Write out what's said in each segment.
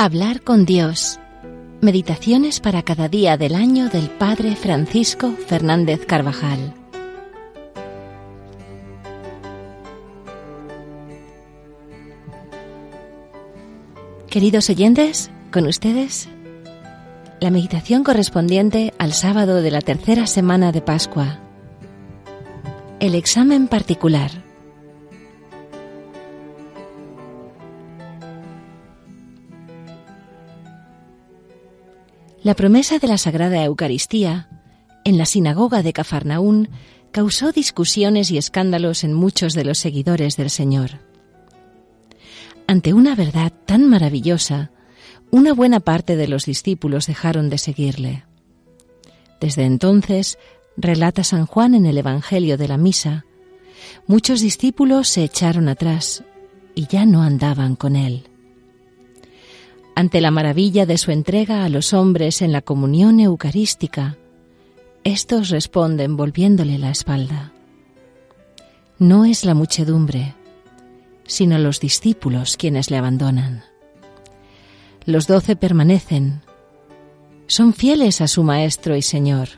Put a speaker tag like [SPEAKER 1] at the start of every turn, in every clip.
[SPEAKER 1] Hablar con Dios. Meditaciones para cada día del año del Padre Francisco Fernández Carvajal. Queridos oyentes, con ustedes la meditación correspondiente al sábado de la tercera semana de Pascua. El examen particular. La promesa de la Sagrada Eucaristía en la sinagoga de Cafarnaún causó discusiones y escándalos en muchos de los seguidores del Señor. Ante una verdad tan maravillosa, una buena parte de los discípulos dejaron de seguirle. Desde entonces, relata San Juan en el Evangelio de la Misa, muchos discípulos se echaron atrás y ya no andaban con él. Ante la maravilla de su entrega a los hombres en la comunión eucarística, estos responden volviéndole la espalda. No es la muchedumbre, sino los discípulos quienes le abandonan. Los doce permanecen. Son fieles a su Maestro y Señor.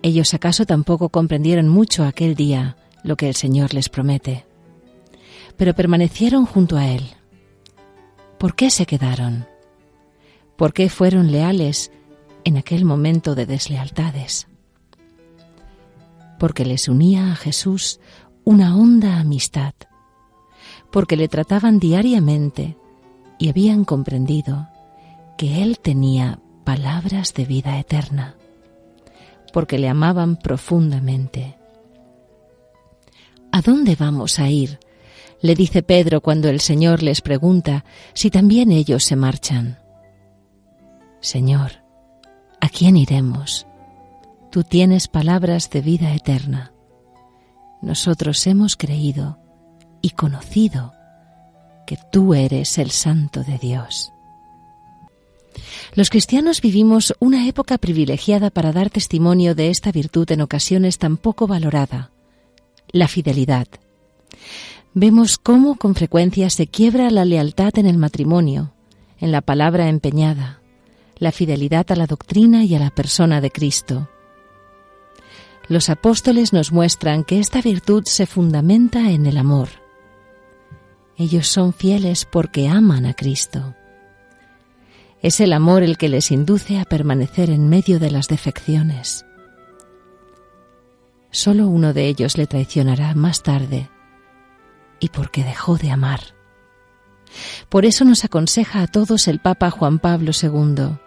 [SPEAKER 1] Ellos acaso tampoco comprendieron mucho aquel día lo que el Señor les promete, pero permanecieron junto a Él. ¿Por qué se quedaron? ¿Por qué fueron leales en aquel momento de deslealtades? Porque les unía a Jesús una honda amistad, porque le trataban diariamente y habían comprendido que Él tenía palabras de vida eterna, porque le amaban profundamente. ¿A dónde vamos a ir? Le dice Pedro cuando el Señor les pregunta si también ellos se marchan. Señor, ¿a quién iremos? Tú tienes palabras de vida eterna. Nosotros hemos creído y conocido que tú eres el Santo de Dios. Los cristianos vivimos una época privilegiada para dar testimonio de esta virtud en ocasiones tan poco valorada, la fidelidad. Vemos cómo con frecuencia se quiebra la lealtad en el matrimonio, en la palabra empeñada, la fidelidad a la doctrina y a la persona de Cristo. Los apóstoles nos muestran que esta virtud se fundamenta en el amor ellos son fieles porque aman a Cristo. Es el amor el que les induce a permanecer en medio de las defecciones. Solo uno de ellos le traicionará más tarde y porque dejó de amar. Por eso nos aconseja a todos el Papa Juan Pablo II.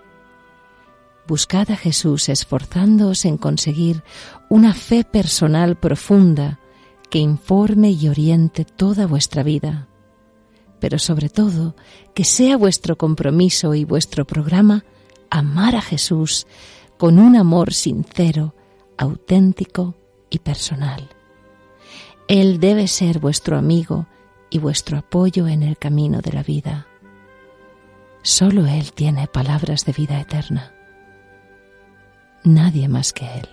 [SPEAKER 1] Buscad a Jesús esforzándoos en conseguir una fe personal profunda que informe y oriente toda vuestra vida pero sobre todo que sea vuestro compromiso y vuestro programa amar a Jesús con un amor sincero, auténtico y personal. Él debe ser vuestro amigo y vuestro apoyo en el camino de la vida. Solo Él tiene palabras de vida eterna. Nadie más que Él.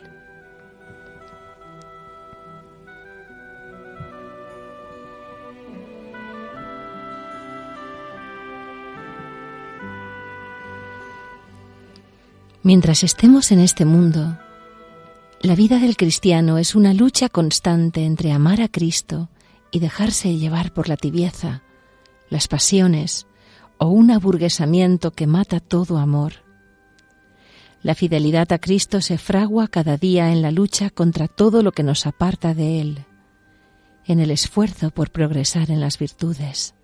[SPEAKER 1] Mientras estemos en este mundo, la vida del cristiano es una lucha constante entre amar a Cristo y dejarse llevar por la tibieza, las pasiones o un aburguesamiento que mata todo amor. La fidelidad a Cristo se fragua cada día en la lucha contra todo lo que nos aparta de Él, en el esfuerzo por progresar en las virtudes.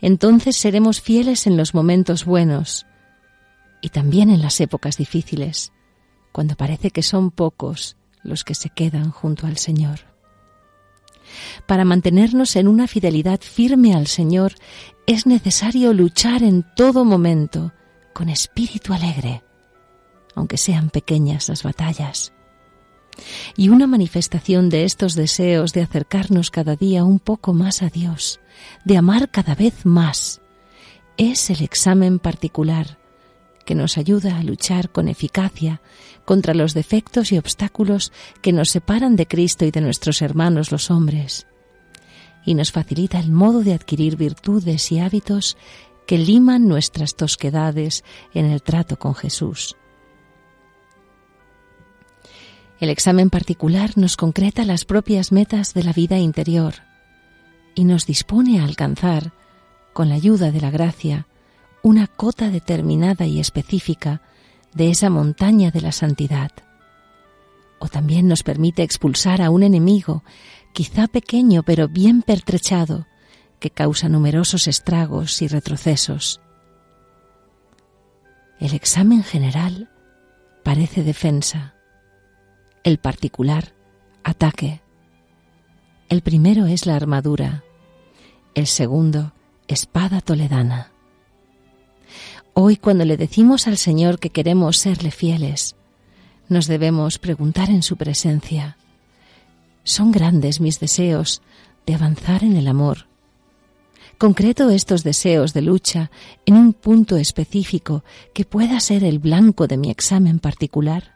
[SPEAKER 1] Entonces seremos fieles en los momentos buenos, y también en las épocas difíciles, cuando parece que son pocos los que se quedan junto al Señor. Para mantenernos en una fidelidad firme al Señor es necesario luchar en todo momento con espíritu alegre, aunque sean pequeñas las batallas. Y una manifestación de estos deseos de acercarnos cada día un poco más a Dios, de amar cada vez más, es el examen particular que nos ayuda a luchar con eficacia contra los defectos y obstáculos que nos separan de Cristo y de nuestros hermanos los hombres, y nos facilita el modo de adquirir virtudes y hábitos que liman nuestras tosquedades en el trato con Jesús. El examen particular nos concreta las propias metas de la vida interior y nos dispone a alcanzar, con la ayuda de la gracia, una cota determinada y específica de esa montaña de la santidad. O también nos permite expulsar a un enemigo, quizá pequeño pero bien pertrechado, que causa numerosos estragos y retrocesos. El examen general parece defensa, el particular ataque. El primero es la armadura, el segundo espada toledana. Hoy cuando le decimos al Señor que queremos serle fieles, nos debemos preguntar en su presencia, ¿son grandes mis deseos de avanzar en el amor? Concreto estos deseos de lucha en un punto específico que pueda ser el blanco de mi examen particular.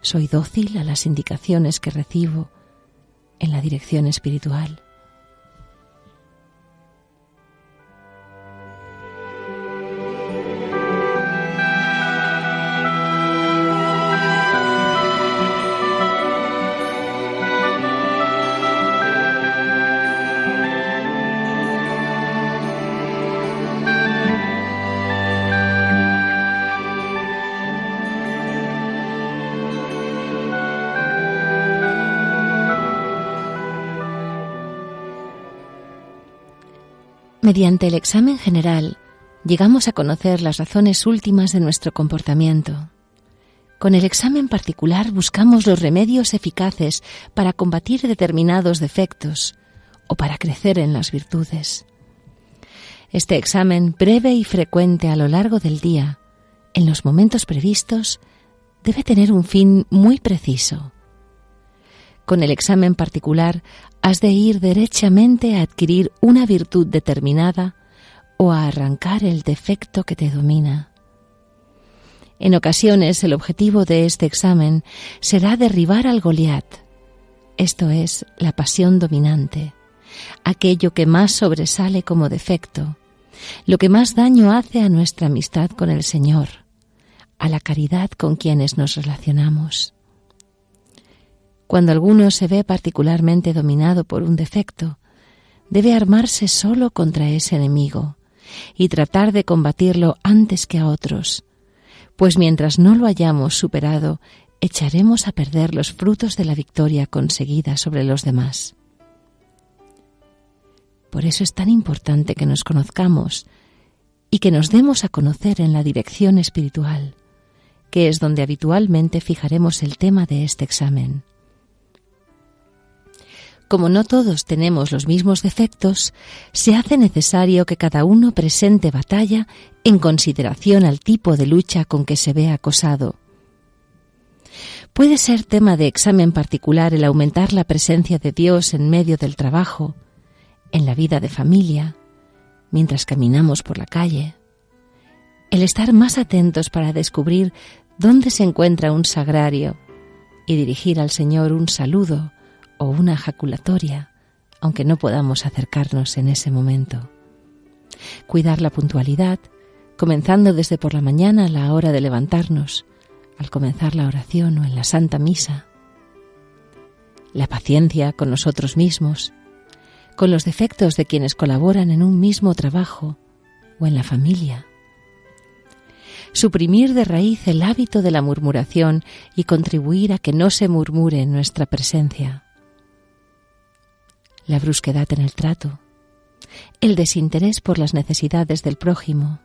[SPEAKER 1] ¿Soy dócil a las indicaciones que recibo en la dirección espiritual? Mediante el examen general llegamos a conocer las razones últimas de nuestro comportamiento. Con el examen particular buscamos los remedios eficaces para combatir determinados defectos o para crecer en las virtudes. Este examen breve y frecuente a lo largo del día, en los momentos previstos, debe tener un fin muy preciso. Con el examen particular has de ir derechamente a adquirir una virtud determinada o a arrancar el defecto que te domina. En ocasiones el objetivo de este examen será derribar al Goliat, esto es, la pasión dominante, aquello que más sobresale como defecto, lo que más daño hace a nuestra amistad con el Señor, a la caridad con quienes nos relacionamos. Cuando alguno se ve particularmente dominado por un defecto, debe armarse solo contra ese enemigo y tratar de combatirlo antes que a otros, pues mientras no lo hayamos superado, echaremos a perder los frutos de la victoria conseguida sobre los demás. Por eso es tan importante que nos conozcamos y que nos demos a conocer en la dirección espiritual, que es donde habitualmente fijaremos el tema de este examen. Como no todos tenemos los mismos defectos, se hace necesario que cada uno presente batalla en consideración al tipo de lucha con que se ve acosado. Puede ser tema de examen particular el aumentar la presencia de Dios en medio del trabajo, en la vida de familia, mientras caminamos por la calle, el estar más atentos para descubrir dónde se encuentra un sagrario y dirigir al Señor un saludo o una ejaculatoria, aunque no podamos acercarnos en ese momento. Cuidar la puntualidad, comenzando desde por la mañana a la hora de levantarnos, al comenzar la oración o en la Santa Misa. La paciencia con nosotros mismos, con los defectos de quienes colaboran en un mismo trabajo o en la familia. Suprimir de raíz el hábito de la murmuración y contribuir a que no se murmure en nuestra presencia la brusquedad en el trato, el desinterés por las necesidades del prójimo,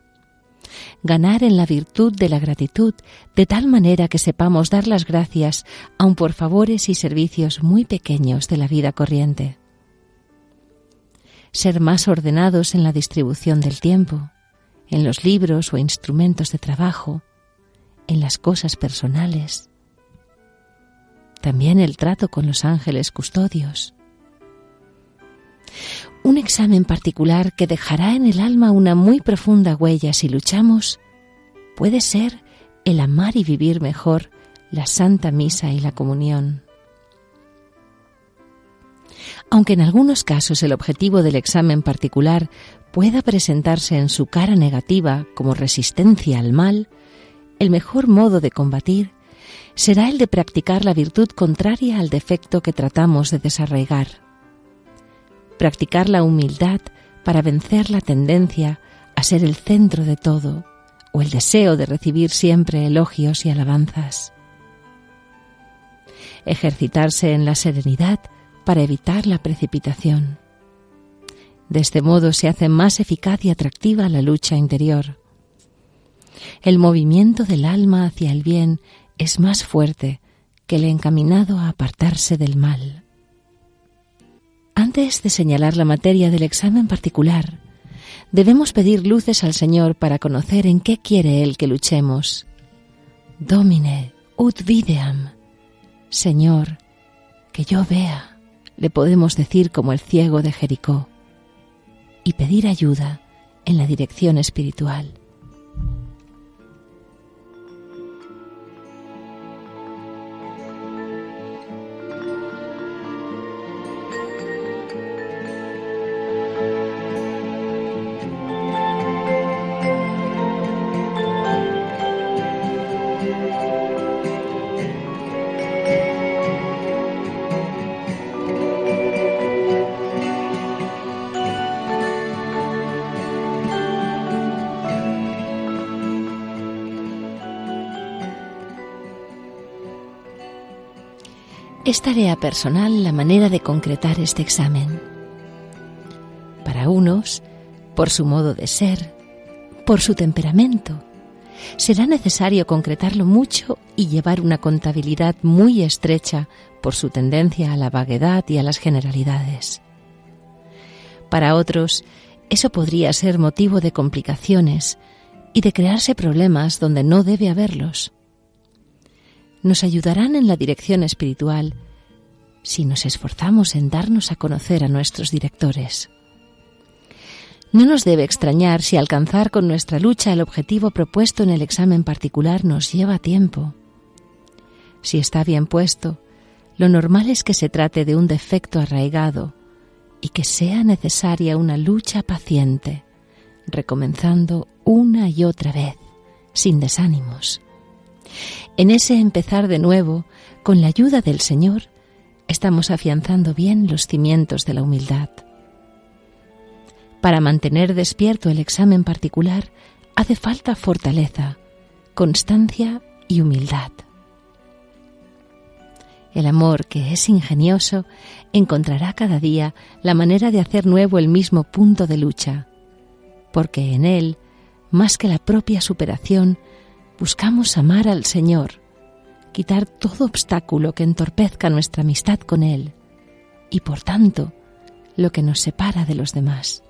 [SPEAKER 1] ganar en la virtud de la gratitud de tal manera que sepamos dar las gracias aun por favores y servicios muy pequeños de la vida corriente, ser más ordenados en la distribución del tiempo, en los libros o instrumentos de trabajo, en las cosas personales, también el trato con los ángeles custodios, un examen particular que dejará en el alma una muy profunda huella si luchamos puede ser el amar y vivir mejor la Santa Misa y la comunión. Aunque en algunos casos el objetivo del examen particular pueda presentarse en su cara negativa como resistencia al mal, el mejor modo de combatir será el de practicar la virtud contraria al defecto que tratamos de desarraigar. Practicar la humildad para vencer la tendencia a ser el centro de todo o el deseo de recibir siempre elogios y alabanzas. Ejercitarse en la serenidad para evitar la precipitación. De este modo se hace más eficaz y atractiva la lucha interior. El movimiento del alma hacia el bien es más fuerte que el encaminado a apartarse del mal. Antes de señalar la materia del examen particular, debemos pedir luces al Señor para conocer en qué quiere Él que luchemos. Domine ut videam. Señor, que yo vea le podemos decir como el ciego de Jericó, y pedir ayuda en la dirección espiritual. Es tarea personal la manera de concretar este examen. Para unos, por su modo de ser, por su temperamento, será necesario concretarlo mucho y llevar una contabilidad muy estrecha por su tendencia a la vaguedad y a las generalidades. Para otros, eso podría ser motivo de complicaciones y de crearse problemas donde no debe haberlos nos ayudarán en la dirección espiritual si nos esforzamos en darnos a conocer a nuestros directores. No nos debe extrañar si alcanzar con nuestra lucha el objetivo propuesto en el examen particular nos lleva tiempo. Si está bien puesto, lo normal es que se trate de un defecto arraigado y que sea necesaria una lucha paciente, recomenzando una y otra vez, sin desánimos. En ese empezar de nuevo, con la ayuda del Señor, estamos afianzando bien los cimientos de la humildad. Para mantener despierto el examen particular hace falta fortaleza, constancia y humildad. El amor, que es ingenioso, encontrará cada día la manera de hacer nuevo el mismo punto de lucha, porque en él, más que la propia superación, buscamos amar al Señor, quitar todo obstáculo que entorpezca nuestra amistad con Él y, por tanto, lo que nos separa de los demás.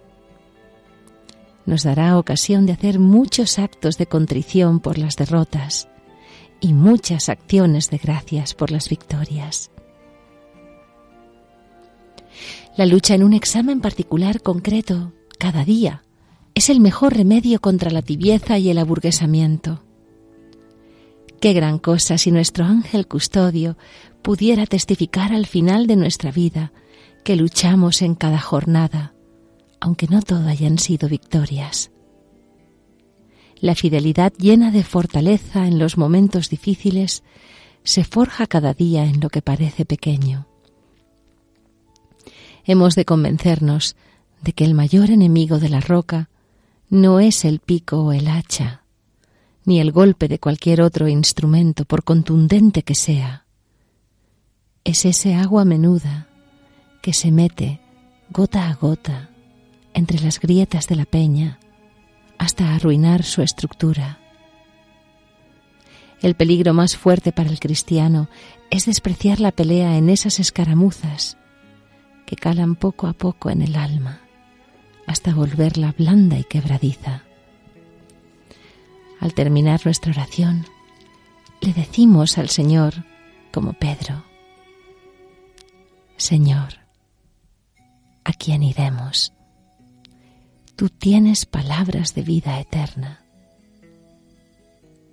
[SPEAKER 1] Nos dará ocasión de hacer muchos actos de contrición por las derrotas y muchas acciones de gracias por las victorias. La lucha en un examen particular concreto, cada día, es el mejor remedio contra la tibieza y el aburguesamiento. Qué gran cosa si nuestro ángel custodio pudiera testificar al final de nuestra vida que luchamos en cada jornada, aunque no todo hayan sido victorias. La fidelidad llena de fortaleza en los momentos difíciles se forja cada día en lo que parece pequeño. Hemos de convencernos de que el mayor enemigo de la roca no es el pico o el hacha, ni el golpe de cualquier otro instrumento, por contundente que sea. Es ese agua menuda que se mete gota a gota entre las grietas de la peña hasta arruinar su estructura. El peligro más fuerte para el cristiano es despreciar la pelea en esas escaramuzas que calan poco a poco en el alma hasta volverla blanda y quebradiza. Al terminar nuestra oración, le decimos al Señor, como Pedro, Señor, ¿a quién iremos? Tú tienes palabras de vida eterna.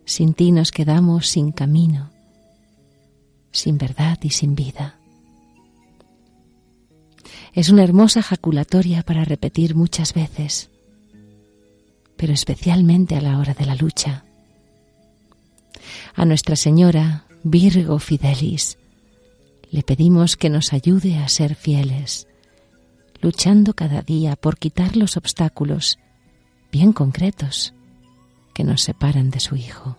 [SPEAKER 1] Sin ti nos quedamos sin camino, sin verdad y sin vida. Es una hermosa jaculatoria para repetir muchas veces, pero especialmente a la hora de la lucha. A Nuestra Señora, Virgo Fidelis, le pedimos que nos ayude a ser fieles, luchando cada día por quitar los obstáculos bien concretos que nos separan de su Hijo.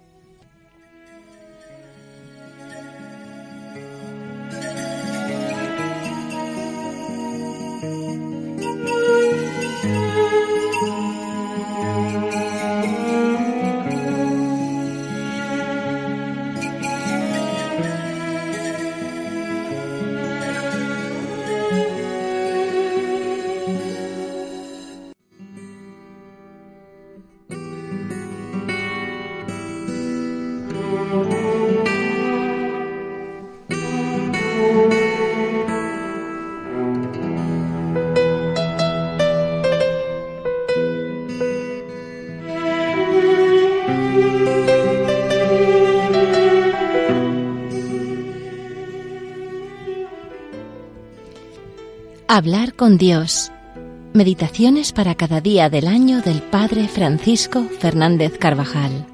[SPEAKER 1] Hablar con Dios. Meditaciones para cada día del año del Padre Francisco Fernández Carvajal.